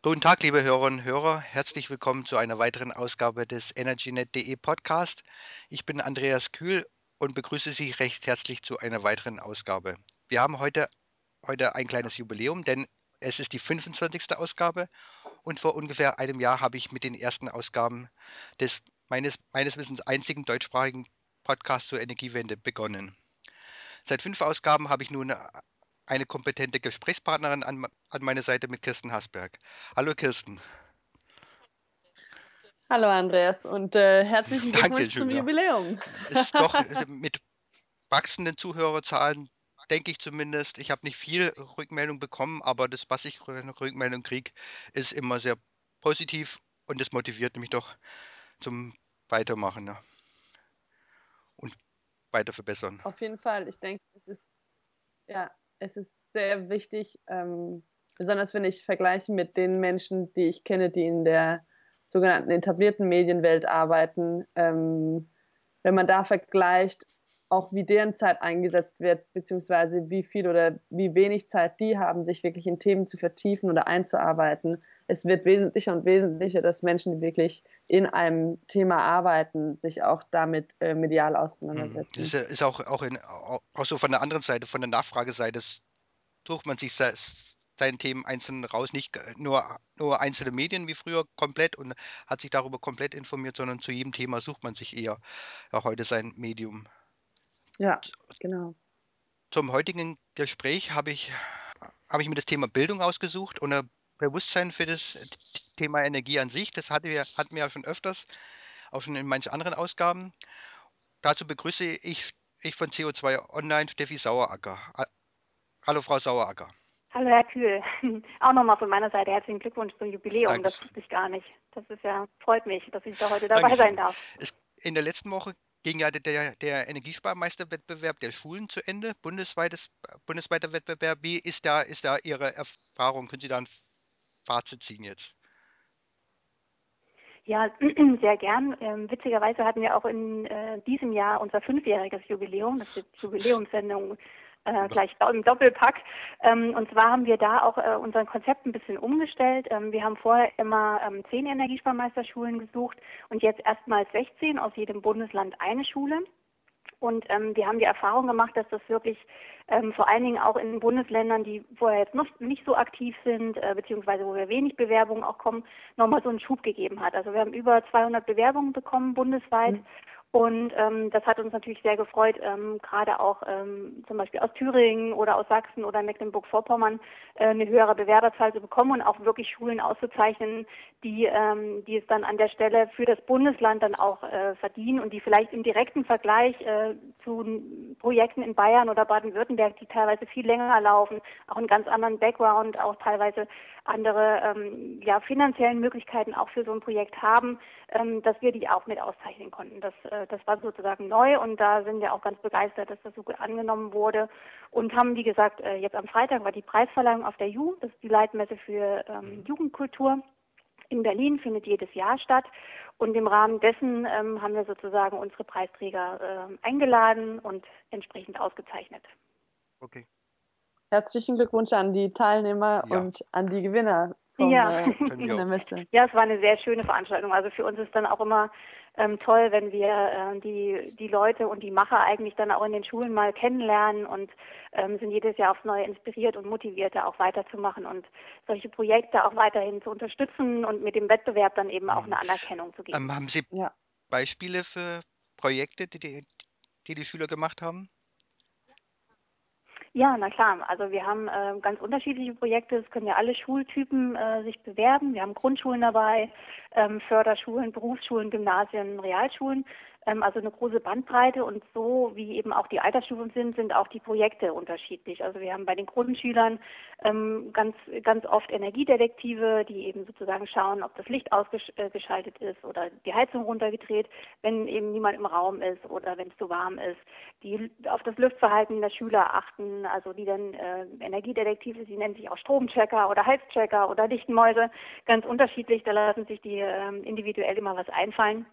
Guten Tag, liebe Hörerinnen und Hörer. Herzlich willkommen zu einer weiteren Ausgabe des EnergyNet.de Podcast. Ich bin Andreas Kühl und begrüße Sie recht herzlich zu einer weiteren Ausgabe. Wir haben heute, heute ein kleines Jubiläum, denn es ist die 25. Ausgabe und vor ungefähr einem Jahr habe ich mit den ersten Ausgaben des meines, meines Wissens einzigen deutschsprachigen Podcasts zur Energiewende begonnen. Seit fünf Ausgaben habe ich nun eine kompetente Gesprächspartnerin an, an meiner Seite mit Kirsten Hasberg. Hallo Kirsten. Hallo Andreas und äh, herzlichen Glückwunsch zum Jubiläum. Ist doch äh, mit wachsenden Zuhörerzahlen, denke ich zumindest. Ich habe nicht viel Rückmeldung bekommen, aber das, was ich Rückmeldung kriege, ist immer sehr positiv und das motiviert mich doch zum Weitermachen ne? und weiter verbessern. Auf jeden Fall. Ich denke, es ist ja es ist sehr wichtig, ähm, besonders wenn ich vergleiche mit den Menschen, die ich kenne, die in der sogenannten etablierten Medienwelt arbeiten, ähm, wenn man da vergleicht, auch wie deren Zeit eingesetzt wird, beziehungsweise wie viel oder wie wenig Zeit die haben, sich wirklich in Themen zu vertiefen oder einzuarbeiten. Es wird wesentlicher und wesentlicher, dass Menschen, die wirklich in einem Thema arbeiten, sich auch damit äh, medial auseinandersetzen. Das ist auch, auch, in, auch so von der anderen Seite, von der Nachfrageseite, sucht man sich seinen Themen einzeln raus, nicht nur, nur einzelne Medien wie früher komplett und hat sich darüber komplett informiert, sondern zu jedem Thema sucht man sich eher ja, heute sein Medium. Ja, genau. Zum heutigen Gespräch habe ich, habe ich mir das Thema Bildung ausgesucht und ein Bewusstsein für das Thema Energie an sich. Das hatten wir, hatten wir ja schon öfters, auch schon in manchen anderen Ausgaben. Dazu begrüße ich, ich von CO2 Online Steffi Saueracker. Hallo, Frau Saueracker. Hallo, Herr Kühl. Auch nochmal von meiner Seite herzlichen Glückwunsch zum Jubiläum. Danke. Das wusste ich gar nicht. Das ist ja, freut mich, dass ich da heute dabei Dankeschön. sein darf. Es, in der letzten Woche ging ja der, der Energiesparmeisterwettbewerb der Schulen zu Ende, bundesweites, bundesweiter Wettbewerb. Wie ist da, ist da Ihre Erfahrung? Können Sie da ein Fazit ziehen jetzt? Ja, sehr gern. Ähm, witzigerweise hatten wir auch in äh, diesem Jahr unser fünfjähriges Jubiläum. Das ist die Jubiläumssendung äh, gleich im Doppelpack. Ähm, und zwar haben wir da auch äh, unser Konzept ein bisschen umgestellt. Ähm, wir haben vorher immer ähm, zehn Energiesparmeisterschulen gesucht und jetzt erstmals 16 aus jedem Bundesland eine Schule. Und ähm, wir haben die Erfahrung gemacht, dass das wirklich ähm, vor allen Dingen auch in Bundesländern, die vorher jetzt noch nicht so aktiv sind, äh, beziehungsweise wo wir wenig Bewerbungen auch kommen, nochmal so einen Schub gegeben hat. Also wir haben über 200 Bewerbungen bekommen bundesweit. Mhm. Und ähm, das hat uns natürlich sehr gefreut, ähm, gerade auch ähm, zum Beispiel aus Thüringen oder aus Sachsen oder Mecklenburg-Vorpommern äh, eine höhere Bewerberzahl zu bekommen und auch wirklich Schulen auszuzeichnen, die, ähm, die es dann an der Stelle für das Bundesland dann auch äh, verdienen und die vielleicht im direkten Vergleich äh, zu Projekten in Bayern oder Baden-Württemberg, die teilweise viel länger laufen, auch einen ganz anderen Background, auch teilweise andere ähm, ja, finanziellen Möglichkeiten auch für so ein Projekt haben, ähm, dass wir die auch mit auszeichnen konnten. Das, äh, das war sozusagen neu und da sind wir auch ganz begeistert, dass das so gut angenommen wurde und haben, wie gesagt, äh, jetzt am Freitag war die Preisverleihung auf der JU, das ist die Leitmesse für ähm, mhm. Jugendkultur. In Berlin findet jedes Jahr statt und im Rahmen dessen ähm, haben wir sozusagen unsere Preisträger äh, eingeladen und entsprechend ausgezeichnet. Okay. Herzlichen Glückwunsch an die Teilnehmer ja. und an die Gewinner vom, ja. Äh, der Messe. Ja, es war eine sehr schöne Veranstaltung. Also für uns ist dann auch immer ähm, toll, wenn wir äh, die, die Leute und die Macher eigentlich dann auch in den Schulen mal kennenlernen und ähm, sind jedes Jahr aufs Neue inspiriert und motiviert, da auch weiterzumachen und solche Projekte auch weiterhin zu unterstützen und mit dem Wettbewerb dann eben auch mhm. eine Anerkennung zu geben. Ähm, haben Sie ja. Beispiele für Projekte, die die, die die Schüler gemacht haben? Ja, na klar. Also wir haben äh, ganz unterschiedliche Projekte. Es können ja alle Schultypen äh, sich bewerben. Wir haben Grundschulen dabei, ähm, Förderschulen, Berufsschulen, Gymnasien, Realschulen also eine große Bandbreite und so wie eben auch die Altersstufen sind, sind auch die Projekte unterschiedlich. Also wir haben bei den Grundschülern ähm, ganz, ganz oft Energiedetektive, die eben sozusagen schauen, ob das Licht ausgeschaltet ist oder die Heizung runtergedreht, wenn eben niemand im Raum ist oder wenn es zu warm ist, die auf das Lüftverhalten der Schüler achten, also die dann äh, Energiedetektive, sie nennen sich auch Stromchecker oder Heizchecker oder Lichtmäuse, ganz unterschiedlich, da lassen sich die äh, individuell immer was einfallen.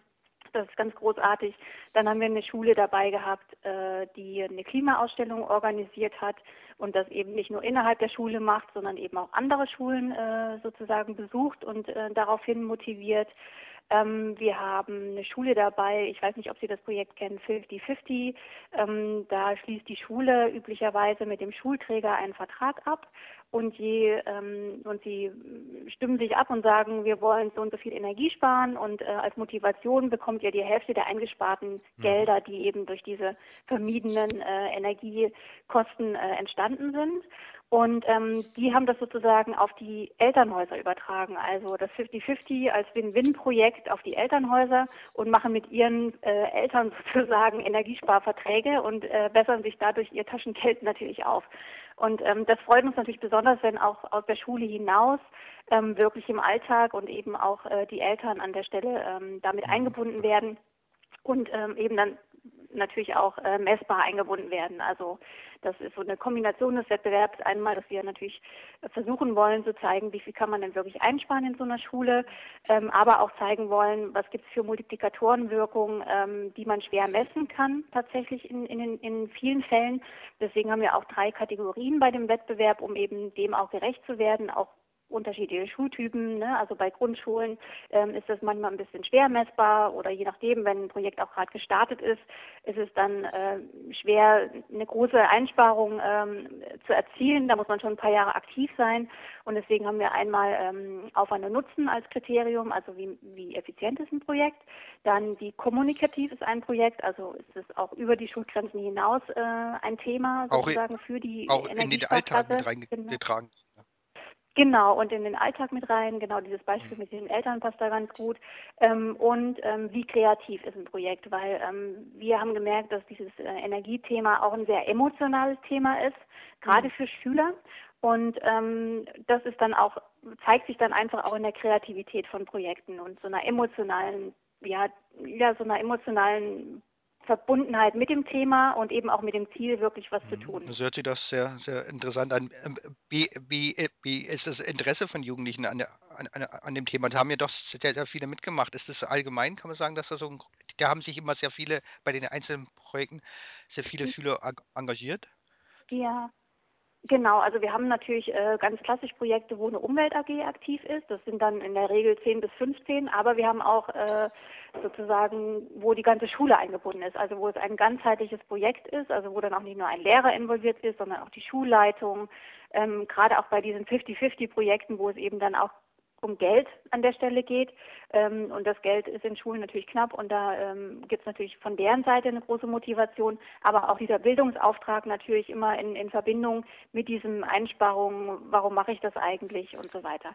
Das ist ganz großartig. Dann haben wir eine Schule dabei gehabt, äh, die eine Klimaausstellung organisiert hat und das eben nicht nur innerhalb der Schule macht, sondern eben auch andere Schulen äh, sozusagen besucht und äh, daraufhin motiviert. Ähm, wir haben eine Schule dabei, ich weiß nicht, ob Sie das Projekt kennen, 50-50. Ähm, da schließt die Schule üblicherweise mit dem Schulträger einen Vertrag ab und, je, ähm, und sie stimmen sich ab und sagen, wir wollen so und so viel Energie sparen und äh, als Motivation bekommt ihr die Hälfte der eingesparten mhm. Gelder, die eben durch diese vermiedenen äh, Energiekosten äh, entstanden sind. Und ähm, die haben das sozusagen auf die Elternhäuser übertragen, also das 50-50 als Win-Win-Projekt auf die Elternhäuser und machen mit ihren äh, Eltern sozusagen Energiesparverträge und äh, bessern sich dadurch ihr Taschengeld natürlich auf. Und ähm, das freut uns natürlich besonders, wenn auch aus der Schule hinaus ähm, wirklich im Alltag und eben auch äh, die Eltern an der Stelle ähm, damit mhm. eingebunden werden und ähm, eben dann natürlich auch äh, messbar eingebunden werden. Also das ist so eine Kombination des Wettbewerbs. Einmal, dass wir natürlich versuchen wollen zu zeigen, wie viel kann man denn wirklich einsparen in so einer Schule, ähm, aber auch zeigen wollen, was gibt es für Multiplikatorenwirkungen, ähm, die man schwer messen kann tatsächlich in, in, in vielen Fällen. Deswegen haben wir auch drei Kategorien bei dem Wettbewerb, um eben dem auch gerecht zu werden, auch unterschiedliche Schultypen. Ne? Also bei Grundschulen ähm, ist das manchmal ein bisschen schwer messbar oder je nachdem, wenn ein Projekt auch gerade gestartet ist, ist es dann äh, schwer, eine große Einsparung ähm, zu erzielen. Da muss man schon ein paar Jahre aktiv sein. Und deswegen haben wir einmal ähm, Aufwand und Nutzen als Kriterium, also wie, wie effizient ist ein Projekt. Dann wie kommunikativ ist ein Projekt, also ist es auch über die Schulgrenzen hinaus äh, ein Thema sozusagen auch, für die Auch in den Alltag mit reingetragen. Genau. Genau, und in den Alltag mit rein, genau dieses Beispiel mhm. mit den Eltern passt da ganz gut. Ähm, und ähm, wie kreativ ist ein Projekt, weil ähm, wir haben gemerkt, dass dieses äh, Energiethema auch ein sehr emotionales Thema ist, gerade mhm. für Schüler. Und ähm, das ist dann auch, zeigt sich dann einfach auch in der Kreativität von Projekten und so einer emotionalen, ja, ja, so einer emotionalen Verbundenheit mit dem Thema und eben auch mit dem Ziel, wirklich was zu mhm. tun. Das hört sich das sehr, sehr interessant an. Ähm, wie, wie, wie ist das Interesse von Jugendlichen an, der, an, an dem Thema? Da haben ja doch sehr, sehr viele mitgemacht. Ist das allgemein, kann man sagen, dass da so ein, da haben sich immer sehr viele bei den einzelnen Projekten sehr viele. Schüler engagiert? Ja, Genau, also wir haben natürlich äh, ganz klassisch Projekte, wo eine Umwelt AG aktiv ist. Das sind dann in der Regel 10 bis 15, aber wir haben auch äh, sozusagen, wo die ganze Schule eingebunden ist, also wo es ein ganzheitliches Projekt ist, also wo dann auch nicht nur ein Lehrer involviert ist, sondern auch die Schulleitung. Ähm, gerade auch bei diesen 50-50-Projekten, wo es eben dann auch um Geld an der Stelle geht. Ähm, und das Geld ist in Schulen natürlich knapp und da ähm, gibt es natürlich von deren Seite eine große Motivation, aber auch dieser Bildungsauftrag natürlich immer in, in Verbindung mit diesem Einsparungen, warum mache ich das eigentlich und so weiter.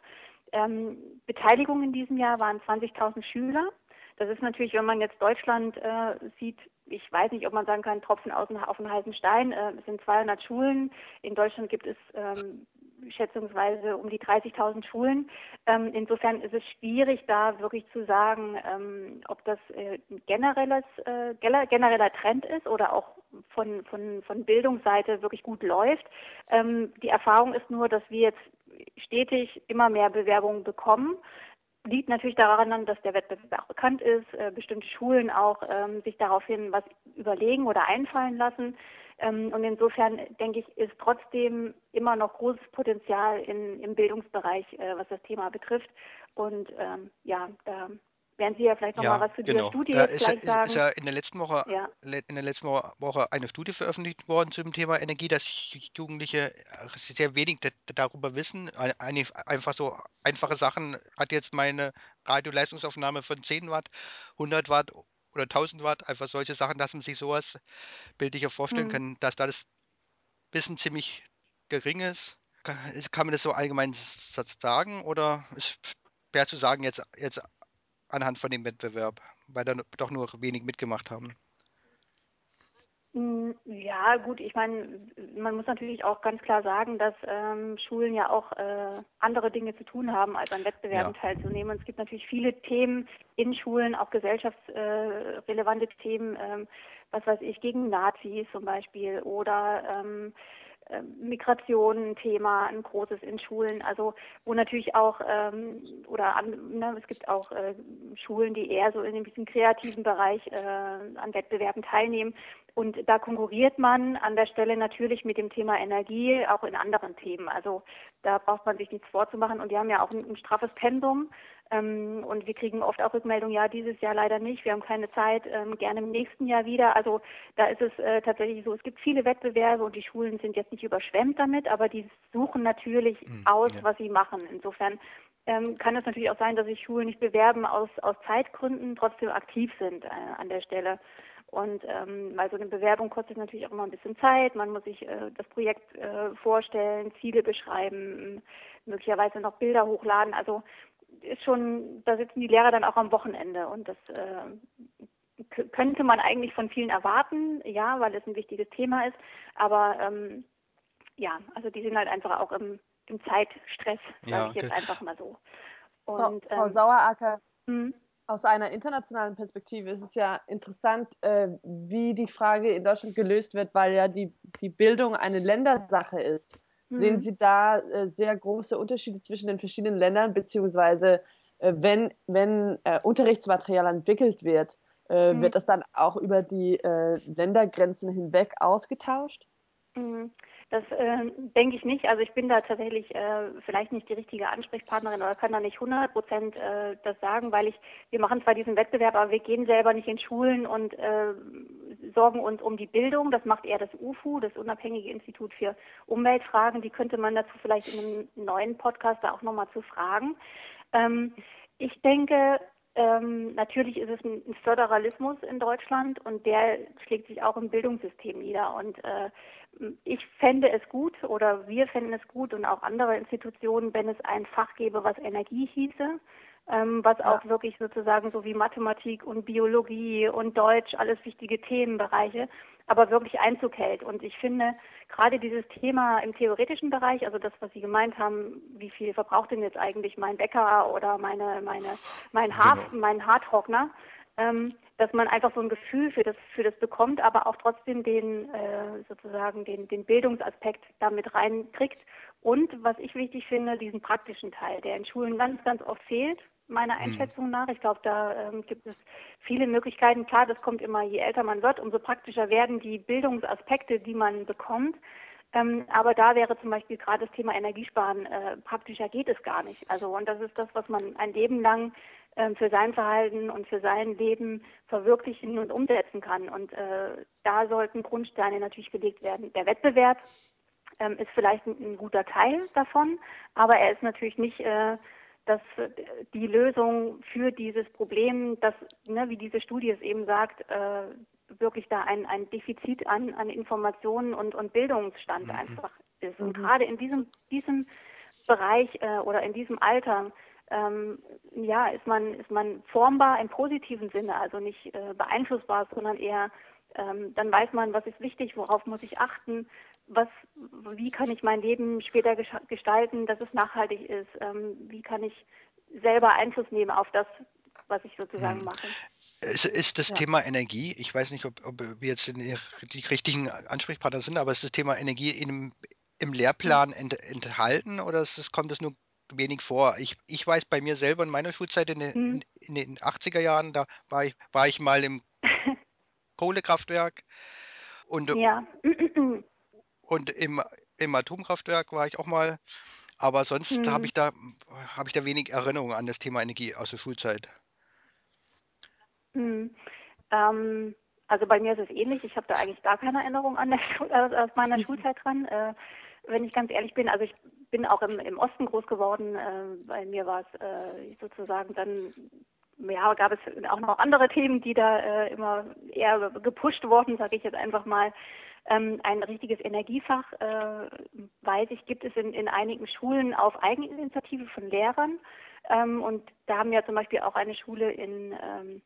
Ähm, Beteiligung in diesem Jahr waren 20.000 Schüler. Das ist natürlich, wenn man jetzt Deutschland äh, sieht, ich weiß nicht, ob man sagen kann, Tropfen auf den heißen Stein. Äh, es sind 200 Schulen. In Deutschland gibt es ähm, schätzungsweise um die 30.000 Schulen. Ähm, insofern ist es schwierig, da wirklich zu sagen, ähm, ob das äh, ein generelles, äh, genereller Trend ist oder auch von, von, von Bildungsseite wirklich gut läuft. Ähm, die Erfahrung ist nur, dass wir jetzt stetig immer mehr Bewerbungen bekommen liegt natürlich daran, dass der Wettbewerb auch bekannt ist, äh, bestimmte Schulen auch ähm, sich daraufhin was überlegen oder einfallen lassen. Ähm, und insofern denke ich, ist trotzdem immer noch großes Potenzial in, im Bildungsbereich, äh, was das Thema betrifft. Und ähm, ja, da werden Sie ja vielleicht noch ja, mal was zu genau. dieser Studie da ist, gleich sagen. ist ja in der letzten Woche ja. in der letzten Woche eine Studie veröffentlicht worden zum Thema Energie, dass Jugendliche sehr wenig darüber wissen. Einfach so einfache Sachen hat jetzt meine Radioleistungsaufnahme von 10 Watt, 100 Watt oder 1000 Watt, einfach solche Sachen, dass man sich sowas bildlicher vorstellen mhm. kann, dass da das Wissen ziemlich gering ist. Kann, kann man das so allgemein sagen oder ist schwer zu sagen jetzt, jetzt anhand von dem Wettbewerb, weil da doch nur wenig mitgemacht haben? Mm, ja, gut, ich meine, man muss natürlich auch ganz klar sagen, dass ähm, Schulen ja auch äh, andere Dinge zu tun haben, als an Wettbewerben ja. teilzunehmen. Und es gibt natürlich viele Themen in Schulen, auch gesellschaftsrelevante äh, Themen, ähm, was weiß ich, gegen Nazis zum Beispiel oder ähm, äh, Migration ein Thema, ein großes in Schulen, also wo natürlich auch ähm, oder an, ne, es gibt auch äh, Schulen, die eher so in einem bisschen kreativen Bereich äh, an Wettbewerben teilnehmen. Und da konkurriert man an der Stelle natürlich mit dem Thema Energie auch in anderen Themen. Also da braucht man sich nichts vorzumachen. Und die haben ja auch ein, ein straffes Pensum. Ähm, und wir kriegen oft auch Rückmeldungen, ja, dieses Jahr leider nicht, wir haben keine Zeit, ähm, gerne im nächsten Jahr wieder. Also da ist es äh, tatsächlich so, es gibt viele Wettbewerbe und die Schulen sind jetzt nicht überschwemmt damit, aber die suchen natürlich mhm, aus, ja. was sie machen. Insofern ähm, kann es natürlich auch sein, dass sich Schulen nicht bewerben aus, aus Zeitgründen, trotzdem aktiv sind äh, an der Stelle. Und ähm, weil so eine Bewerbung kostet natürlich auch immer ein bisschen Zeit. Man muss sich äh, das Projekt äh, vorstellen, Ziele beschreiben, möglicherweise noch Bilder hochladen. Also ist schon, da sitzen die Lehrer dann auch am Wochenende und das äh, könnte man eigentlich von vielen erwarten, ja, weil es ein wichtiges Thema ist. Aber ähm, ja, also die sind halt einfach auch im, im Zeitstress, sage ja, ich jetzt einfach mal so. Und, Frau, Frau ähm, Saueracker, hm? aus einer internationalen Perspektive ist es ja interessant, äh, wie die Frage in Deutschland gelöst wird, weil ja die, die Bildung eine Ländersache ist. Mhm. Sehen Sie da äh, sehr große Unterschiede zwischen den verschiedenen Ländern, beziehungsweise äh, wenn, wenn äh, Unterrichtsmaterial entwickelt wird, äh, mhm. wird das dann auch über die äh, Ländergrenzen hinweg ausgetauscht? Mhm. Das äh, denke ich nicht. Also ich bin da tatsächlich äh, vielleicht nicht die richtige Ansprechpartnerin oder kann da nicht 100 Prozent äh, das sagen, weil ich, wir machen zwar diesen Wettbewerb, aber wir gehen selber nicht in Schulen und äh, sorgen uns um die Bildung. Das macht eher das UFU, das Unabhängige Institut für Umweltfragen. Die könnte man dazu vielleicht in einem neuen Podcast da auch nochmal zu fragen. Ähm, ich denke, ähm, natürlich ist es ein, Föderalismus in Deutschland und der schlägt sich auch im Bildungssystem nieder. Und äh, ich fände es gut oder wir fänden es gut und auch andere Institutionen, wenn es ein Fach gäbe, was Energie hieße, ähm, was ja. auch wirklich sozusagen so wie Mathematik und Biologie und Deutsch, alles wichtige Themenbereiche, aber wirklich Einzug hält. Und ich finde gerade dieses Thema im theoretischen Bereich, also das, was Sie gemeint haben, wie viel verbraucht denn jetzt eigentlich mein Bäcker oder meine, meine, mein, Haar, genau. mein Haartrockner, ähm, dass man einfach so ein Gefühl für das, für das bekommt, aber auch trotzdem den, äh, sozusagen den, den Bildungsaspekt damit reinkriegt. Und was ich wichtig finde, diesen praktischen Teil, der in Schulen ganz, ganz oft fehlt, meiner mhm. Einschätzung nach. Ich glaube, da ähm, gibt es viele Möglichkeiten. Klar, das kommt immer, je älter man wird, umso praktischer werden die Bildungsaspekte, die man bekommt. Ähm, aber da wäre zum Beispiel gerade das Thema Energiesparen äh, praktischer geht es gar nicht. Also und das ist das, was man ein Leben lang für sein Verhalten und für sein Leben verwirklichen und umsetzen kann. Und äh, da sollten Grundsteine natürlich gelegt werden. Der Wettbewerb ähm, ist vielleicht ein, ein, guter Teil davon, aber er ist natürlich nicht äh, das, die Lösung für dieses Problem, dass, ne, wie diese Studie es eben sagt, äh, wirklich da ein, ein Defizit an, an Informationen und, und Bildungsstand mhm. einfach ist. Und mhm. gerade in diesem, diesem Bereich äh, oder in diesem Alter ähm, ja, ist man, ist man formbar im positiven Sinne, also nicht äh, beeinflussbar, sondern eher, ähm, dann weiß man, was ist wichtig, worauf muss ich achten, was, wie kann ich mein Leben später gestalten, dass es nachhaltig ist, ähm, wie kann ich selber Einfluss nehmen auf das, was ich sozusagen hm. mache. Es ist das ja. Thema Energie, ich weiß nicht, ob, ob wir jetzt die, richtigen Ansprechpartner sind, aber ist das Thema Energie in, im Lehrplan ent, enthalten oder ist das, kommt es nur wenig vor. Ich, ich weiß bei mir selber in meiner Schulzeit in den, hm. in, in den 80er Jahren, da war ich, war ich mal im Kohlekraftwerk und, ja. und im, im Atomkraftwerk war ich auch mal. Aber sonst hm. habe ich da habe ich da wenig Erinnerungen an das Thema Energie aus der Schulzeit. Hm. Ähm, also bei mir ist es ähnlich. Ich habe da eigentlich gar keine Erinnerung an der Schul aus meiner mhm. Schulzeit dran. Äh, wenn ich ganz ehrlich bin, also ich bin auch im, im Osten groß geworden. Äh, bei mir war es äh, sozusagen dann, ja, gab es auch noch andere Themen, die da äh, immer eher gepusht wurden, sage ich jetzt einfach mal. Ähm, ein richtiges Energiefach, äh, weiß ich, gibt es in, in einigen Schulen auf Eigeninitiative von Lehrern. Ähm, und da haben wir zum Beispiel auch eine Schule in ähm,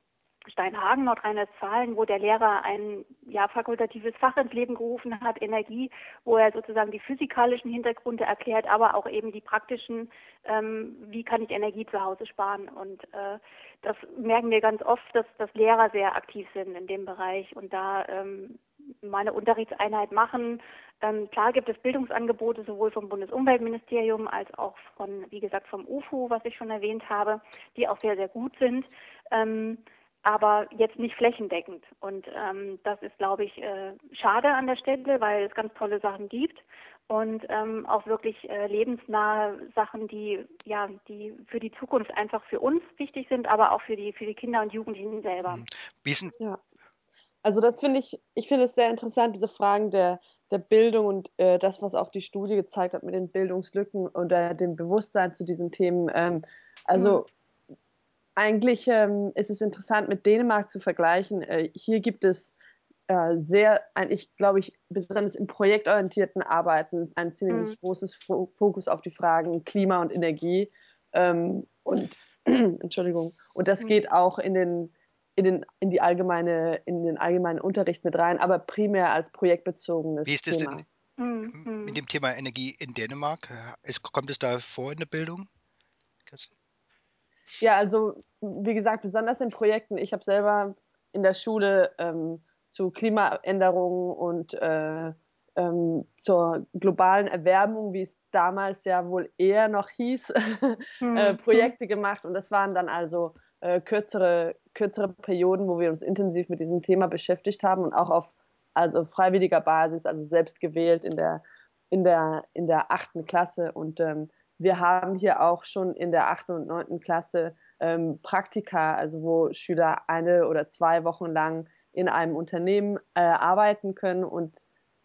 Steinhagen, Nordrhein-Westfalen, wo der Lehrer ein ja, fakultatives Fach ins Leben gerufen hat, Energie, wo er sozusagen die physikalischen Hintergründe erklärt, aber auch eben die praktischen, ähm, wie kann ich Energie zu Hause sparen. Und äh, das merken wir ganz oft, dass, dass Lehrer sehr aktiv sind in dem Bereich und da ähm, meine Unterrichtseinheit machen. Ähm, klar gibt es Bildungsangebote sowohl vom Bundesumweltministerium als auch von, wie gesagt, vom UFO, was ich schon erwähnt habe, die auch sehr, sehr gut sind. Ähm, aber jetzt nicht flächendeckend. Und ähm, das ist, glaube ich, äh, schade an der Stelle, weil es ganz tolle Sachen gibt und ähm, auch wirklich äh, lebensnahe Sachen, die ja, die für die Zukunft einfach für uns wichtig sind, aber auch für die für die Kinder und Jugendlichen selber. Mhm. Ist ja. Also das finde ich, ich finde es sehr interessant, diese Fragen der, der Bildung und äh, das, was auch die Studie gezeigt hat mit den Bildungslücken und äh, dem Bewusstsein zu diesen Themen. Ähm, also mhm. Eigentlich ähm, ist es interessant, mit Dänemark zu vergleichen. Äh, hier gibt es äh, sehr, eigentlich glaube ich, besonders im projektorientierten Arbeiten ein ziemlich mhm. großes Fokus auf die Fragen Klima und Energie. Ähm, und Entschuldigung. Und das mhm. geht auch in den in den, in die allgemeine, in den allgemeinen Unterricht mit rein, aber primär als projektbezogenes Wie ist das Thema. Denn mhm. mit dem Thema Energie in Dänemark? Ist, kommt es da vor in der Bildung? Ja, also wie gesagt, besonders in Projekten. Ich habe selber in der Schule ähm, zu Klimaänderungen und äh, ähm, zur globalen Erwärmung, wie es damals ja wohl eher noch hieß, mhm. äh, Projekte gemacht. Und das waren dann also äh, kürzere, kürzere Perioden, wo wir uns intensiv mit diesem Thema beschäftigt haben und auch auf also freiwilliger Basis, also selbst gewählt in der, in der, in der achten Klasse. Und ähm, wir haben hier auch schon in der achten und neunten Klasse ähm, Praktika, also wo Schüler eine oder zwei Wochen lang in einem Unternehmen äh, arbeiten können. Und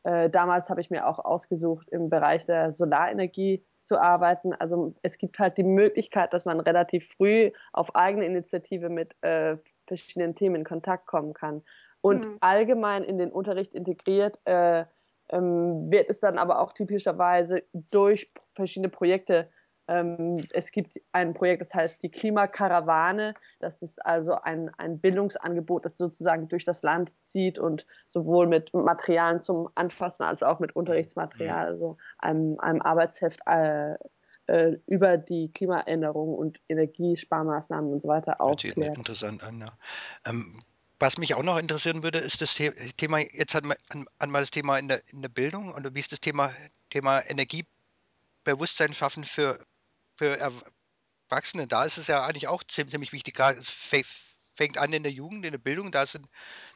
äh, damals habe ich mir auch ausgesucht, im Bereich der Solarenergie zu arbeiten. Also es gibt halt die Möglichkeit, dass man relativ früh auf eigene Initiative mit äh, verschiedenen Themen in Kontakt kommen kann. Und mhm. allgemein in den Unterricht integriert äh, ähm, wird es dann aber auch typischerweise durch verschiedene Projekte ähm, es gibt ein Projekt, das heißt die Klimakarawane. Das ist also ein, ein Bildungsangebot, das sozusagen durch das Land zieht und sowohl mit Materialien zum Anfassen als auch mit Unterrichtsmaterial, also einem, einem Arbeitsheft äh, äh, über die Klimaänderung und Energiesparmaßnahmen und so weiter aufklärt. Interessant an, ja. Ähm, was mich auch noch interessieren würde, ist das Thema, jetzt hat man einmal das Thema in der, in der Bildung und wie ist das Thema, Thema Energiebewusstsein schaffen für, für Erwachsene, da ist es ja eigentlich auch ziemlich wichtig. Es fängt an in der Jugend, in der Bildung, da, sind,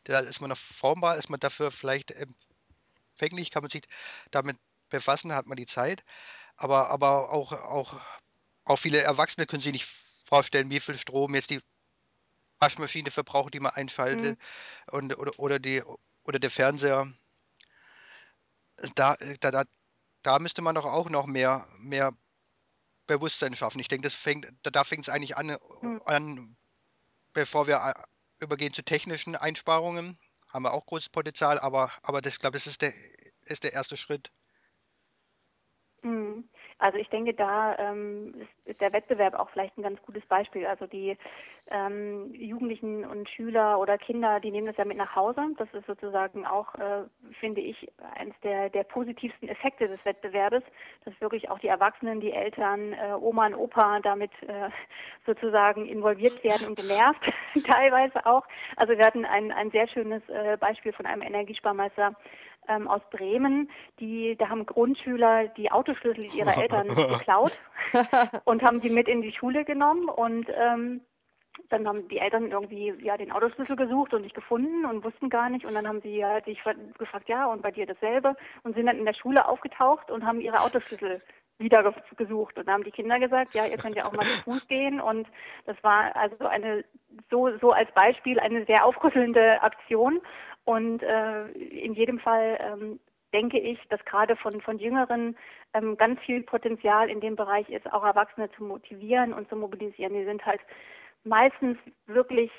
da ist man noch formbar, ist man dafür vielleicht empfänglich, kann man sich damit befassen, hat man die Zeit. Aber, aber auch, auch, auch viele Erwachsene können sich nicht vorstellen, wie viel Strom jetzt die Waschmaschine verbraucht, die man einschaltet, mhm. und, oder, oder, die, oder der Fernseher. Da, da, da, da müsste man doch auch noch mehr, mehr Bewusstsein schaffen. Ich denke, das fängt, da fängt es eigentlich an, mhm. an, bevor wir äh, übergehen zu technischen Einsparungen, haben wir auch großes Potenzial, aber, aber das, glaube ich, ist der, ist der erste Schritt. Mhm. Also ich denke, da ähm, ist der Wettbewerb auch vielleicht ein ganz gutes Beispiel. Also die ähm, Jugendlichen und Schüler oder Kinder, die nehmen das ja mit nach Hause. Das ist sozusagen auch, äh, finde ich, eines der, der positivsten Effekte des Wettbewerbes, dass wirklich auch die Erwachsenen, die Eltern, äh, Oma und Opa damit äh, sozusagen involviert werden und genervt teilweise auch. Also wir hatten ein, ein sehr schönes äh, Beispiel von einem Energiesparmeister, ähm, aus Bremen, die, da haben Grundschüler die Autoschlüssel ihrer Eltern geklaut und haben die mit in die Schule genommen und ähm, dann haben die Eltern irgendwie ja den Autoschlüssel gesucht und nicht gefunden und wussten gar nicht und dann haben sie ja sich gefragt, ja und bei dir dasselbe und sind dann in der Schule aufgetaucht und haben ihre Autoschlüssel wieder gesucht und dann haben die Kinder gesagt, ja ihr könnt ja auch mal zu Fuß gehen und das war also eine so so als Beispiel eine sehr aufrüttelnde Aktion und äh, in jedem Fall ähm, denke ich, dass gerade von, von Jüngeren ähm, ganz viel Potenzial in dem Bereich ist, auch Erwachsene zu motivieren und zu mobilisieren. Die sind halt meistens wirklich,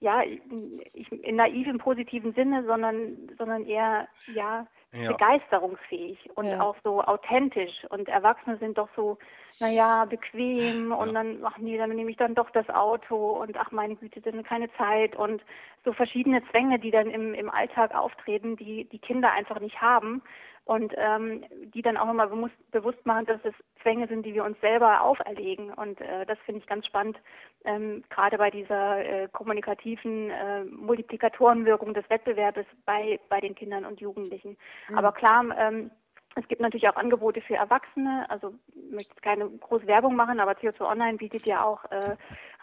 ja, ich, in naiv positiven Sinne, sondern, sondern eher, ja, ja. begeisterungsfähig und ja. auch so authentisch. Und Erwachsene sind doch so, naja, bequem und ja. dann, ach nee, dann nehme ich dann doch das Auto und ach meine Güte, dann keine Zeit und so verschiedene Zwänge, die dann im, im Alltag auftreten, die die Kinder einfach nicht haben und ähm, die dann auch nochmal bewusst, bewusst machen, dass es Zwänge sind, die wir uns selber auferlegen. Und äh, das finde ich ganz spannend, ähm, gerade bei dieser äh, kommunikativen äh, Multiplikatorenwirkung des Wettbewerbes bei, bei den Kindern und Jugendlichen. Mhm. Aber klar, ähm, es gibt natürlich auch Angebote für Erwachsene. Also ich möchte keine große Werbung machen, aber CO2 Online bietet ja auch äh,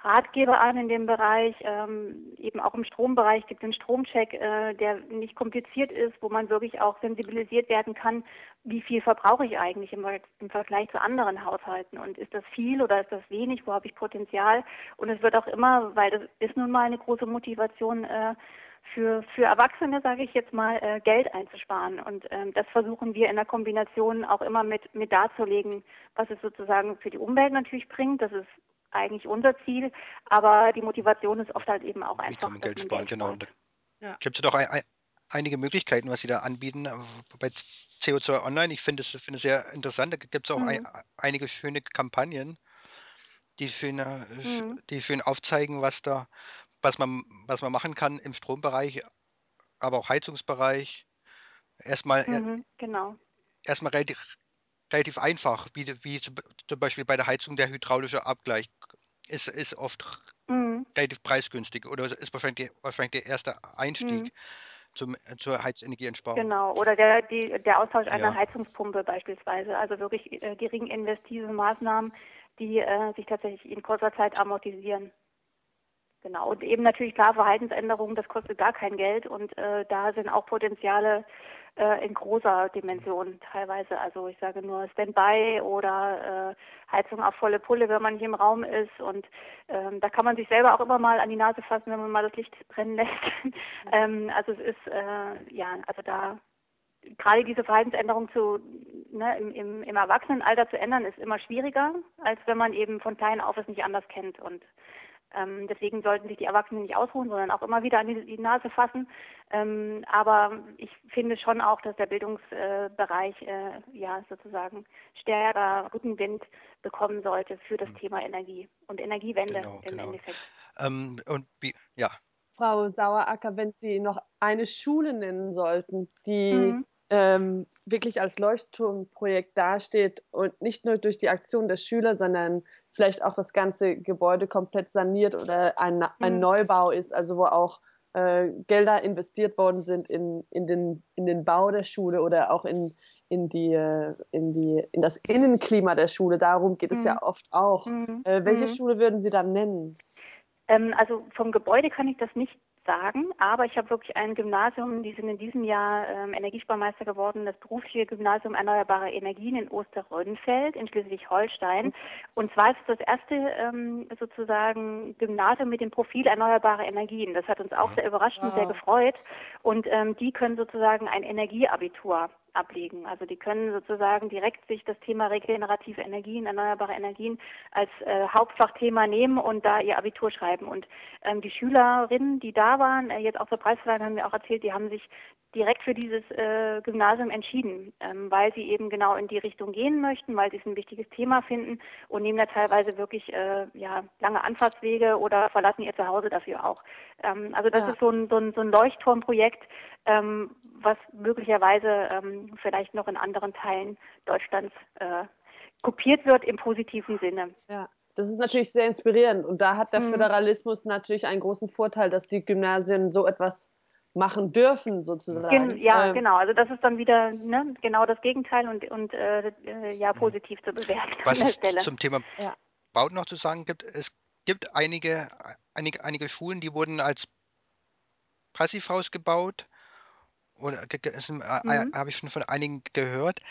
Ratgeber an in dem Bereich. Ähm, eben auch im Strombereich gibt es einen Stromcheck, äh, der nicht kompliziert ist, wo man wirklich auch sensibilisiert werden kann, wie viel verbrauche ich eigentlich im, im Vergleich zu anderen Haushalten und ist das viel oder ist das wenig, wo habe ich Potenzial? Und es wird auch immer, weil das ist nun mal eine große Motivation, äh, für, für Erwachsene, sage ich jetzt mal, äh, Geld einzusparen. Und ähm, das versuchen wir in der Kombination auch immer mit, mit darzulegen, was es sozusagen für die Umwelt natürlich bringt. Das ist eigentlich unser Ziel, aber die Motivation ist oft halt eben auch einfach. Wie Geld sparen, genau. Ja. Gibt es doch ein, ein, einige Möglichkeiten, was Sie da anbieten bei CO2 Online. Ich finde es find sehr interessant. Da gibt es auch mhm. ein, einige schöne Kampagnen, die schön, mhm. die schön aufzeigen, was da, was man, was man machen kann im Strombereich, aber auch Heizungsbereich. Erstmal, mhm, genau. erstmal relativ, relativ einfach, wie, wie zum Beispiel bei der Heizung der hydraulische Abgleich ist, ist oft mhm. relativ preisgünstig oder ist wahrscheinlich, wahrscheinlich der erste Einstieg. Mhm. Zum, zur Heizenergieensparung. Genau, oder der, die, der Austausch einer ja. Heizungspumpe beispielsweise. Also wirklich äh, gering investive Maßnahmen, die äh, sich tatsächlich in kurzer Zeit amortisieren. Genau, und eben natürlich klar Verhaltensänderungen, das kostet gar kein Geld und äh, da sind auch Potenziale äh, in großer Dimension teilweise. Also ich sage nur Standby oder äh, Heizung auf volle Pulle, wenn man nicht im Raum ist und ähm, da kann man sich selber auch immer mal an die Nase fassen, wenn man mal das Licht brennen lässt. ähm, also es ist äh, ja, also da gerade diese Verhaltensänderung zu, ne, im, im, im Erwachsenenalter zu ändern, ist immer schwieriger, als wenn man eben von klein auf es nicht anders kennt. Und ähm, deswegen sollten sich die Erwachsenen nicht ausruhen, sondern auch immer wieder an die, die Nase fassen. Ähm, aber ich finde schon auch, dass der Bildungsbereich äh, ja sozusagen stärker Rückenwind bekommen sollte für das mhm. Thema Energie und Energiewende genau, im genau. Endeffekt. Ähm, und wie, ja. Frau Saueracker, wenn Sie noch eine Schule nennen sollten, die mhm. Ähm, wirklich als Leuchtturmprojekt dasteht und nicht nur durch die Aktion der Schüler, sondern vielleicht auch das ganze Gebäude komplett saniert oder ein, ein mhm. Neubau ist, also wo auch äh, Gelder investiert worden sind in, in, den, in den Bau der Schule oder auch in, in, die, äh, in, die, in das Innenklima der Schule. Darum geht es ja mhm. oft auch. Mhm. Äh, welche mhm. Schule würden Sie dann nennen? Ähm, also vom Gebäude kann ich das nicht sagen, aber ich habe wirklich ein Gymnasium, die sind in diesem Jahr ähm, Energiesparmeister geworden, das berufliche Gymnasium Erneuerbare Energien in Osterrönfeld in Schleswig-Holstein. Und zwar ist es das erste ähm, sozusagen Gymnasium mit dem Profil Erneuerbare Energien. Das hat uns auch sehr überrascht und sehr gefreut. Und ähm, die können sozusagen ein Energieabitur ablegen. Also die können sozusagen direkt sich das Thema regenerative Energien, erneuerbare Energien als äh, Hauptfachthema nehmen und da ihr Abitur schreiben. Und ähm, die Schülerinnen, die da waren, äh, jetzt auch zur Preisverleihung haben wir auch erzählt, die haben sich direkt für dieses äh, Gymnasium entschieden, ähm, weil sie eben genau in die Richtung gehen möchten, weil sie es ein wichtiges Thema finden und nehmen da teilweise wirklich äh, ja, lange Anfahrtswege oder verlassen ihr Zuhause dafür auch. Ähm, also das ja. ist so ein, so ein, so ein Leuchtturmprojekt, ähm, was möglicherweise ähm, vielleicht noch in anderen Teilen Deutschlands äh, kopiert wird im positiven Sinne. Ja. Das ist natürlich sehr inspirierend und da hat der mhm. Föderalismus natürlich einen großen Vorteil, dass die Gymnasien so etwas machen dürfen sozusagen. Gen ja, ähm, genau. Also das ist dann wieder ne, genau das Gegenteil und, und äh, äh ja mhm. positiv zu bewerten Was an der Stelle. zum Thema ja. Baut noch zu sagen gibt, es gibt einige, einige, einige Schulen, die wurden als Passivhaus gebaut. Oder äh, mhm. habe ich schon von einigen gehört.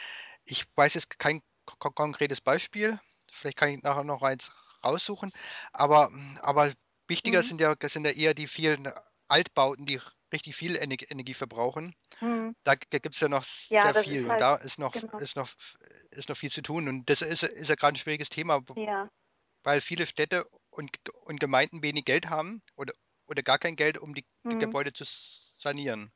Ich weiß jetzt kein konkretes Beispiel. Vielleicht kann ich nachher noch eins raussuchen. Aber, aber wichtiger mhm. sind, ja, sind ja eher die vielen Altbauten, die richtig viel Energie verbrauchen. Mhm. Da gibt es ja noch ja, sehr viel. Halt, und da ist noch, genau. ist, noch, ist noch viel zu tun. Und das ist, ist ja gerade ein schwieriges Thema, ja. weil viele Städte und, und Gemeinden wenig Geld haben oder, oder gar kein Geld, um die, mhm. die Gebäude zu sanieren.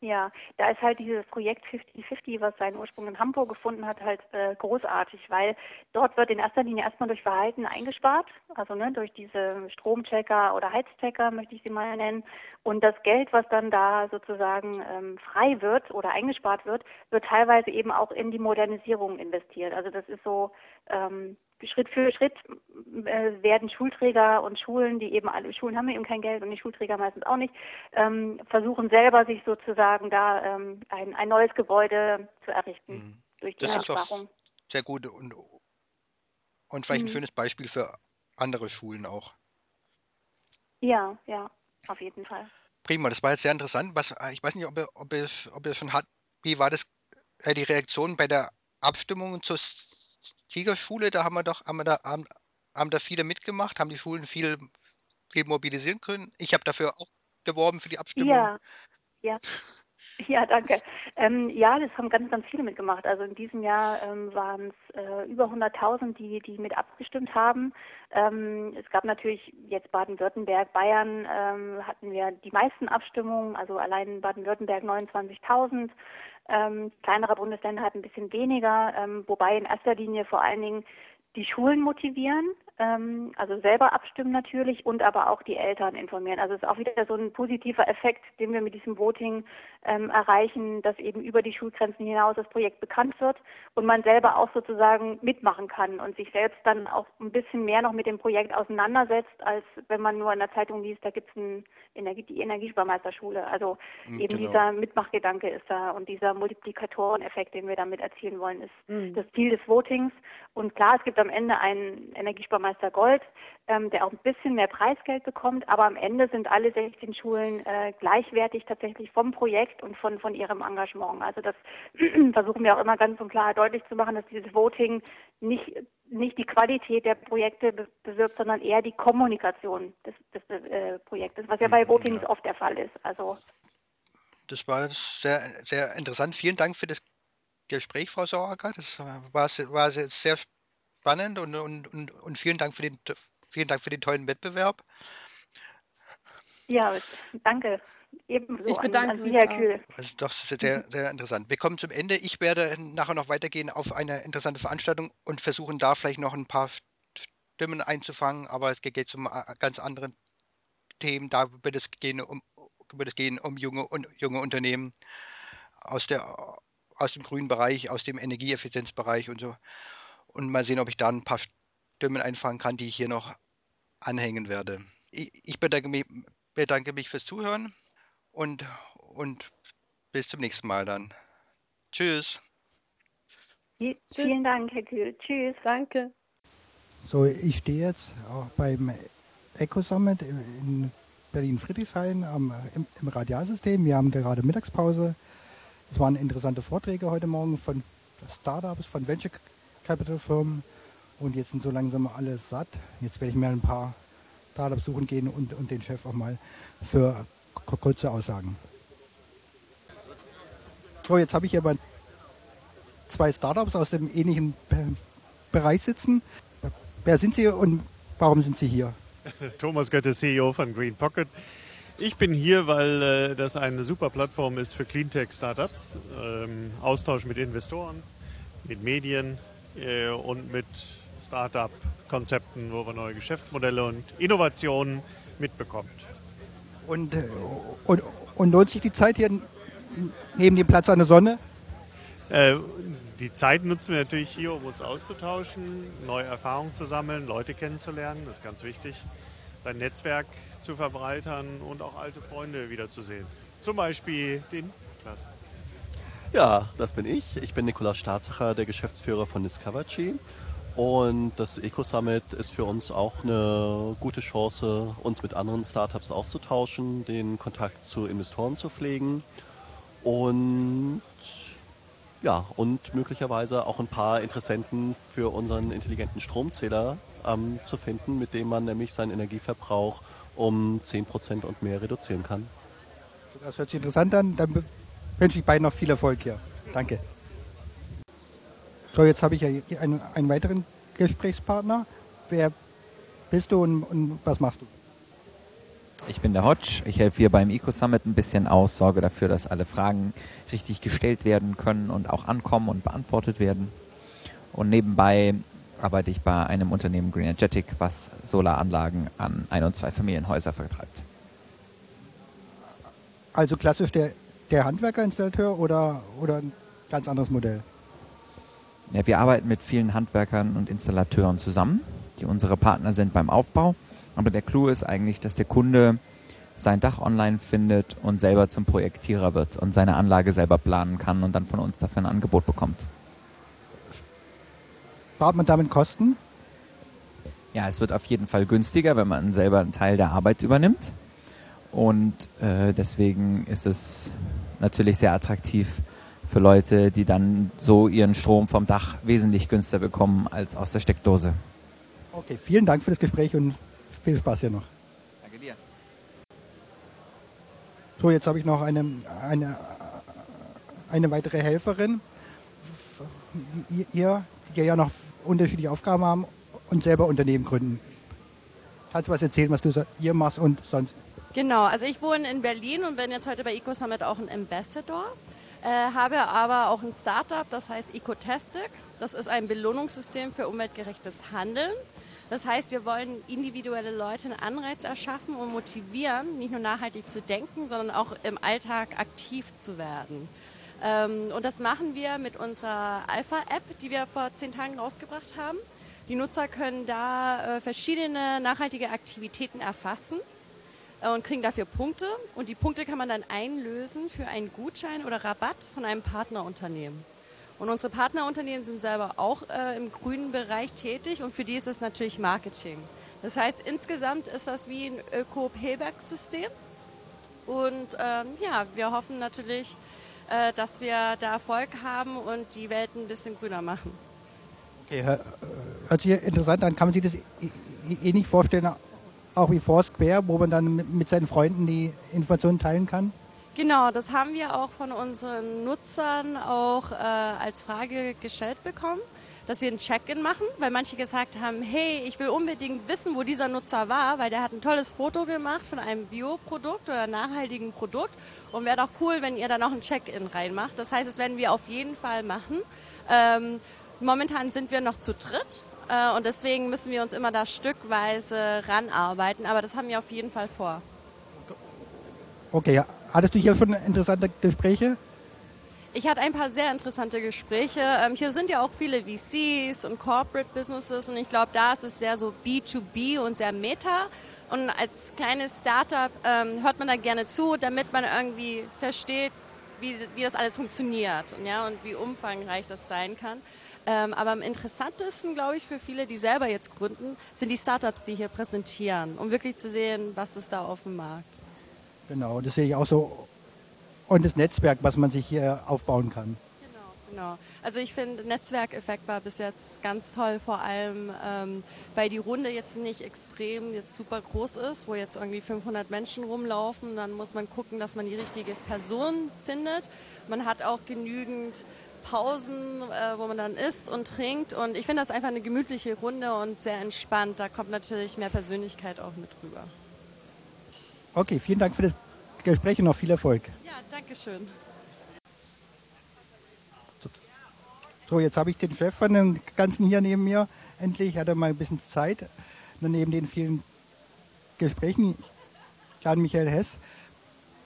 Ja, da ist halt dieses Projekt 50-50, was seinen Ursprung in Hamburg gefunden hat, halt äh, großartig, weil dort wird in erster Linie erstmal durch Verhalten eingespart, also ne, durch diese Stromchecker oder Heizchecker möchte ich sie mal nennen. Und das Geld, was dann da sozusagen ähm, frei wird oder eingespart wird, wird teilweise eben auch in die Modernisierung investiert. Also das ist so ähm, Schritt für Schritt äh, werden Schulträger und Schulen, die eben alle Schulen haben eben kein Geld und die Schulträger meistens auch nicht, ähm, versuchen selber sich sozusagen da ähm, ein, ein neues Gebäude zu errichten mhm. durch die das Einsparung. Ist doch sehr gut und, und vielleicht mhm. ein schönes Beispiel für andere Schulen auch. Ja, ja, auf jeden Fall. Prima, das war jetzt sehr interessant. Was, äh, ich weiß nicht, ob ihr, ob ihr, ob ihr schon hat, wie war das äh, die Reaktion bei der Abstimmung zur Siegerschule? Da haben wir doch, haben wir da, haben, haben da viele mitgemacht, haben die Schulen viel, viel mobilisieren können. Ich habe dafür auch geworben für die Abstimmung. Ja, ja. Ja, danke. Ähm, ja, das haben ganz, ganz viele mitgemacht. Also in diesem Jahr ähm, waren es äh, über 100.000, die, die mit abgestimmt haben. Ähm, es gab natürlich jetzt Baden-Württemberg, Bayern ähm, hatten wir die meisten Abstimmungen, also allein Baden-Württemberg 29.000. Ähm, kleinere Bundesländer hatten ein bisschen weniger, ähm, wobei in erster Linie vor allen Dingen die Schulen motivieren, also selber abstimmen natürlich und aber auch die Eltern informieren. Also es ist auch wieder so ein positiver Effekt, den wir mit diesem Voting ähm, erreichen, dass eben über die Schulgrenzen hinaus das Projekt bekannt wird und man selber auch sozusagen mitmachen kann und sich selbst dann auch ein bisschen mehr noch mit dem Projekt auseinandersetzt, als wenn man nur in der Zeitung liest, da gibt es Energie, die Energiesparmeisterschule. Also mhm, eben genau. dieser Mitmachgedanke ist da und dieser Multiplikatoreneffekt, den wir damit erzielen wollen, ist mhm. das Ziel des Votings. Und klar, es gibt am Ende einen Energiesparmeister Gold, ähm, der auch ein bisschen mehr Preisgeld bekommt, aber am Ende sind alle 16 Schulen äh, gleichwertig tatsächlich vom Projekt und von, von ihrem Engagement. Also das versuchen wir auch immer ganz und klar deutlich zu machen, dass dieses Voting nicht nicht die Qualität der Projekte bewirkt, sondern eher die Kommunikation des, des äh, Projektes, was ja bei mhm, Votings ja. oft der Fall ist. Also das war sehr, sehr interessant. Vielen Dank für das Gespräch, Frau Sauerger. Das war, war sehr spannend und, und, und, und vielen Dank für den vielen Dank für den tollen Wettbewerb. Ja, danke. Ebenso ich bedanke an, an mich, Herr Kühl. Also doch sehr, sehr interessant. Wir kommen zum Ende. Ich werde nachher noch weitergehen auf eine interessante Veranstaltung und versuchen da vielleicht noch ein paar Stimmen einzufangen, aber es geht um äh, ganz anderen Themen. Da wird es gehen um, wird es gehen um junge, junge Unternehmen aus, der, aus dem grünen Bereich, aus dem Energieeffizienzbereich und so. Und mal sehen, ob ich da ein paar Stimmen einfangen kann, die ich hier noch anhängen werde. Ich, ich bedanke, mich, bedanke mich fürs Zuhören und, und bis zum nächsten Mal dann. Tschüss. Vielen Dank, Herr Kühl. Tschüss. Danke. So, ich stehe jetzt auch beim Eco Summit in Berlin-Friedrichshain im, im Radialsystem. Wir haben gerade Mittagspause. Es waren interessante Vorträge heute Morgen von Startups, von Venture Capital Firmen und jetzt sind so langsam alle satt. Jetzt werde ich mir ein paar Startups suchen gehen und, und den Chef auch mal für kurze Aussagen. So, jetzt habe ich hier aber zwei Startups aus dem ähnlichen Bereich sitzen. Wer sind Sie und warum sind Sie hier? Thomas Götte, CEO von Green Pocket. Ich bin hier, weil äh, das eine super Plattform ist für Cleantech-Startups. Ähm, Austausch mit Investoren, mit Medien äh, und mit Startup-Konzepten, wo man neue Geschäftsmodelle und Innovationen mitbekommt. Und, äh, und, und lohnt sich die Zeit hier neben dem Platz an der Sonne? Äh, die Zeit nutzen wir natürlich hier, um uns auszutauschen, neue Erfahrungen zu sammeln, Leute kennenzulernen, das ist ganz wichtig, sein Netzwerk zu verbreitern und auch alte Freunde wiederzusehen. Zum Beispiel den Niklas. Ja, das bin ich. Ich bin Nikolaus Staatsacher, der Geschäftsführer von Discovergy. Und das Eco Summit ist für uns auch eine gute Chance, uns mit anderen Startups auszutauschen, den Kontakt zu Investoren zu pflegen und ja, und möglicherweise auch ein paar Interessenten für unseren intelligenten Stromzähler ähm, zu finden, mit dem man nämlich seinen Energieverbrauch um 10% und mehr reduzieren kann. Das hört sich interessant an. Dann wünsche ich beiden noch viel Erfolg hier. Danke. So, jetzt habe ich ja einen, einen weiteren Gesprächspartner. Wer bist du und, und was machst du? Ich bin der Hodge. Ich helfe hier beim Eco Summit ein bisschen aus, sorge dafür, dass alle Fragen richtig gestellt werden können und auch ankommen und beantwortet werden. Und nebenbei arbeite ich bei einem Unternehmen Green Energetic, was Solaranlagen an Ein- und Zweifamilienhäuser vertreibt. Also klassisch der, der Handwerkerinstallateur oder, oder ein ganz anderes Modell? Ja, wir arbeiten mit vielen Handwerkern und Installateuren zusammen die unsere Partner sind beim Aufbau. Aber der Clou ist eigentlich, dass der Kunde sein Dach online findet und selber zum Projektierer wird und seine Anlage selber planen kann und dann von uns dafür ein Angebot bekommt. Spart man damit Kosten? Ja, es wird auf jeden Fall günstiger, wenn man selber einen Teil der Arbeit übernimmt. Und äh, deswegen ist es natürlich sehr attraktiv für Leute, die dann so ihren Strom vom Dach wesentlich günstiger bekommen als aus der Steckdose. Okay, vielen Dank für das Gespräch und viel Spaß hier noch. Danke dir. So, jetzt habe ich noch eine, eine, eine weitere Helferin. Ihr, die ja noch unterschiedliche Aufgaben haben und selber Unternehmen gründen. Kannst du was erzählen, was du hier machst und sonst? Genau, also ich wohne in Berlin und bin jetzt heute bei EcoSummit auch ein Ambassador. Äh, habe aber auch ein Startup, das heißt Ecotastic. Das ist ein Belohnungssystem für umweltgerechtes Handeln. Das heißt, wir wollen individuelle Leute einen Anreiz erschaffen und motivieren, nicht nur nachhaltig zu denken, sondern auch im Alltag aktiv zu werden. Ähm, und das machen wir mit unserer Alpha-App, die wir vor zehn Tagen rausgebracht haben. Die Nutzer können da äh, verschiedene nachhaltige Aktivitäten erfassen und kriegen dafür Punkte. Und die Punkte kann man dann einlösen für einen Gutschein oder Rabatt von einem Partnerunternehmen. Und unsere Partnerunternehmen sind selber auch äh, im grünen Bereich tätig und für die ist es natürlich Marketing. Das heißt, insgesamt ist das wie ein Öko-Payback-System. Und ähm, ja, wir hoffen natürlich, äh, dass wir da Erfolg haben und die Welt ein bisschen grüner machen. Okay, hört sich interessant an. Kann man sich das eh nicht vorstellen, auch wie Foursquare, wo man dann mit seinen Freunden die Informationen teilen kann? Genau, das haben wir auch von unseren Nutzern auch äh, als Frage gestellt bekommen, dass wir ein Check-in machen, weil manche gesagt haben, hey, ich will unbedingt wissen, wo dieser Nutzer war, weil der hat ein tolles Foto gemacht von einem Bioprodukt oder nachhaltigen Produkt und wäre doch cool, wenn ihr da noch ein Check-in reinmacht. Das heißt, das werden wir auf jeden Fall machen. Ähm, momentan sind wir noch zu dritt und deswegen müssen wir uns immer da stückweise ranarbeiten, aber das haben wir auf jeden Fall vor. Okay, hattest du hier schon interessante Gespräche? Ich hatte ein paar sehr interessante Gespräche. Ähm, hier sind ja auch viele VCs und Corporate Businesses und ich glaube, da ist es sehr so B2B und sehr Meta. Und als kleines Startup ähm, hört man da gerne zu, damit man irgendwie versteht, wie, wie das alles funktioniert und, ja, und wie umfangreich das sein kann. Ähm, aber am interessantesten, glaube ich, für viele, die selber jetzt gründen, sind die Startups, die hier präsentieren, um wirklich zu sehen, was ist da auf dem Markt. Genau, das sehe ich auch so. Und das Netzwerk, was man sich hier aufbauen kann. Genau, genau. Also ich finde, Netzwerkeffekt war bis jetzt ganz toll, vor allem ähm, weil die Runde jetzt nicht extrem jetzt super groß ist, wo jetzt irgendwie 500 Menschen rumlaufen. Dann muss man gucken, dass man die richtige Person findet. Man hat auch genügend Pausen, äh, wo man dann isst und trinkt. Und ich finde das einfach eine gemütliche Runde und sehr entspannt. Da kommt natürlich mehr Persönlichkeit auch mit rüber. Okay, vielen Dank für das Gespräch und noch viel Erfolg. Ja, danke schön. So, jetzt habe ich den Chef von dem Ganzen hier neben mir. Endlich hat er mal ein bisschen Zeit. Und neben den vielen Gesprächen, Jan Michael Hess,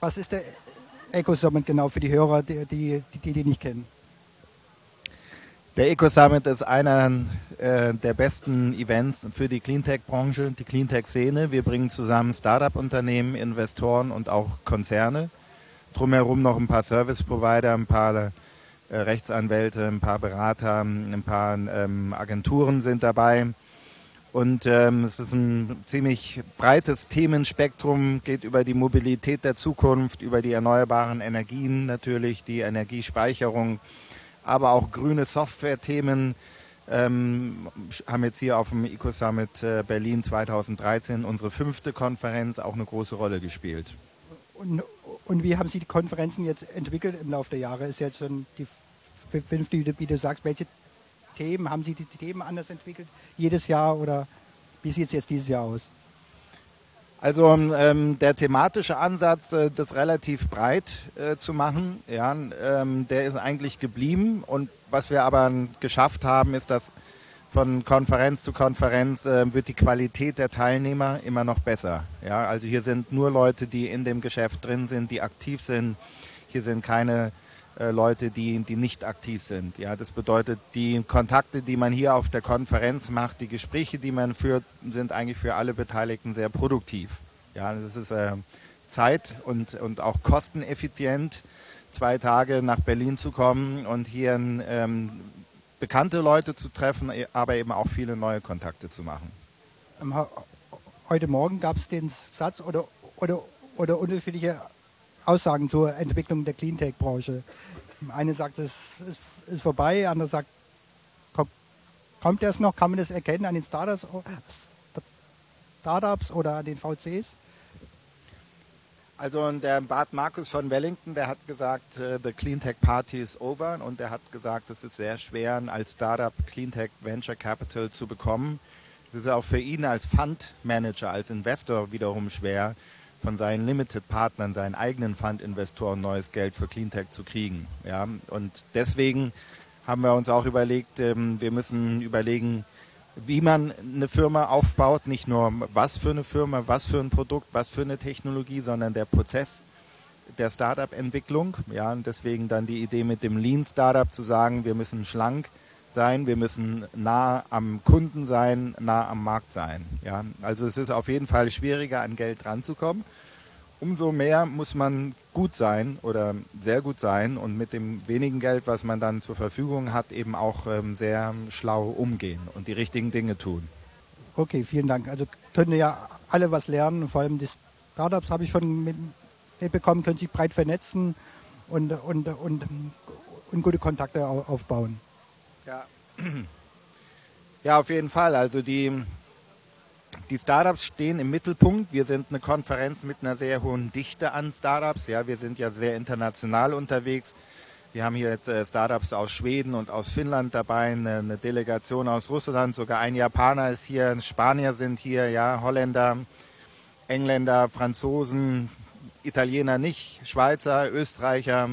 was ist der EcoSummit genau für die Hörer, die die, die, die nicht kennen? Der EcoSummit ist einer äh, der besten Events für die Cleantech-Branche, die Cleantech-Szene. Wir bringen zusammen Startup-Unternehmen, Investoren und auch Konzerne. Drumherum noch ein paar Service-Provider, ein paar äh, Rechtsanwälte, ein paar Berater, ein paar ähm, Agenturen sind dabei. Und ähm, es ist ein ziemlich breites Themenspektrum, geht über die Mobilität der Zukunft, über die erneuerbaren Energien natürlich, die Energiespeicherung, aber auch grüne Software-Themen. Ähm, haben jetzt hier auf dem EcoSummit äh, Berlin 2013 unsere fünfte Konferenz auch eine große Rolle gespielt. Und, und wie haben Sie die Konferenzen jetzt entwickelt im Laufe der Jahre? Ist jetzt schon die fünfte, wie du sagst, welche Themen, haben Sie die Themen anders entwickelt jedes Jahr oder wie sieht es jetzt dieses Jahr aus? Also ähm, der thematische Ansatz, äh, das relativ breit äh, zu machen, ja, ähm, der ist eigentlich geblieben. Und was wir aber geschafft haben, ist, dass von Konferenz zu Konferenz äh, wird die Qualität der Teilnehmer immer noch besser. Ja, also hier sind nur Leute, die in dem Geschäft drin sind, die aktiv sind. Hier sind keine äh, Leute, die, die nicht aktiv sind. Ja, das bedeutet, die Kontakte, die man hier auf der Konferenz macht, die Gespräche, die man führt, sind eigentlich für alle Beteiligten sehr produktiv. Ja, das ist äh, Zeit und, und auch kosteneffizient, zwei Tage nach Berlin zu kommen und hier ähm, bekannte Leute zu treffen, aber eben auch viele neue Kontakte zu machen. Ähm, heute Morgen gab es den Satz oder, oder, oder unterschiedliche Aussagen zur Entwicklung der Cleantech-Branche. Eine sagt, es ist, vorbei, der andere sagt, kommt, das noch? Kann man das erkennen an den Startups, oder an den VCs? Also der Bart Markus von Wellington, der hat gesagt, uh, the Cleantech Party is over und der hat gesagt, es ist sehr schwer, als Startup Cleantech Venture Capital zu bekommen. Es ist auch für ihn als Fund Manager, als Investor wiederum schwer, von seinen Limited-Partnern, seinen eigenen Fund-Investoren neues Geld für Cleantech zu kriegen. Ja? Und deswegen haben wir uns auch überlegt, ähm, wir müssen überlegen, wie man eine Firma aufbaut, nicht nur was für eine Firma, was für ein Produkt, was für eine Technologie, sondern der Prozess der Startup-Entwicklung. Ja, und deswegen dann die Idee mit dem Lean Startup zu sagen, wir müssen schlank sein, wir müssen nah am Kunden sein, nah am Markt sein. Ja, also es ist auf jeden Fall schwieriger, an Geld ranzukommen. Umso mehr muss man gut sein oder sehr gut sein und mit dem wenigen Geld, was man dann zur Verfügung hat, eben auch ähm, sehr schlau umgehen und die richtigen Dinge tun. Okay, vielen Dank. Also können ja alle was lernen, vor allem die Startups habe ich schon mitbekommen, können sich breit vernetzen und, und, und, und gute Kontakte aufbauen. Ja. ja, auf jeden Fall. Also die, die Startups stehen im Mittelpunkt. Wir sind eine Konferenz mit einer sehr hohen Dichte an Startups. Ja, wir sind ja sehr international unterwegs. Wir haben hier jetzt äh, Startups aus Schweden und aus Finnland dabei, eine, Delegation aus Russland, sogar ein Japaner ist hier, Spanier sind hier, ja, Holländer, Engländer, Franzosen, Italiener nicht, Schweizer, Österreicher,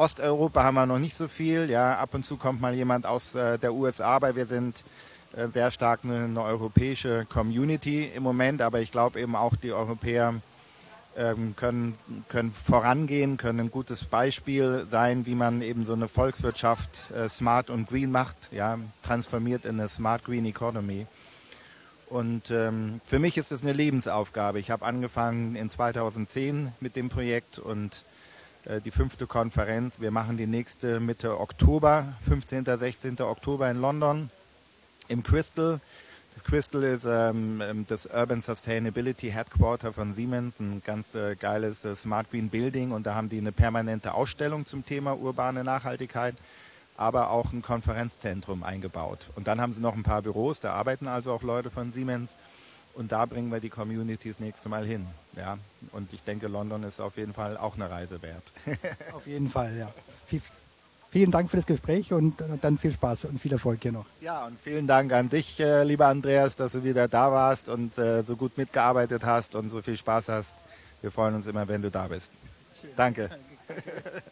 Osteuropa haben wir noch nicht so viel. Ja, ab und zu kommt mal jemand aus äh, der USA, aber wir sind äh, sehr stark eine, eine, europäische Community im Moment. Aber ich glaube eben auch die Europäer ähm, können, können vorangehen, können ein gutes Beispiel sein, wie man eben so eine Volkswirtschaft äh, smart und green macht, ja, transformiert in eine smart green economy. Und ähm, für mich ist es eine Lebensaufgabe. Ich habe angefangen in 2010 mit dem Projekt und die fünfte Konferenz. Wir machen die nächste Mitte Oktober, 15. 16. Oktober in London im Crystal. Das Crystal ist ähm, ähm, das Urban Sustainability Headquarter von Siemens, ein ganz äh, geiles äh, Smart Green Building und da haben die eine permanente Ausstellung zum Thema urbane Nachhaltigkeit, aber auch ein Konferenzzentrum eingebaut. Und dann haben sie noch ein paar Büros, da arbeiten also auch Leute von Siemens und da bringen wir die Community das nächste Mal hin. Ja? Und ich denke, London ist auf jeden Fall auch eine Reise wert. auf jeden Fall, ja. vielen Dank für das Gespräch und dann viel Spaß und viel Erfolg hier noch. Ja, und vielen Dank an dich, äh, lieber Andreas, dass du wieder da warst und äh, so gut mitgearbeitet hast und so viel Spaß hast. Wir freuen uns immer, wenn du da bist. Schön. Danke.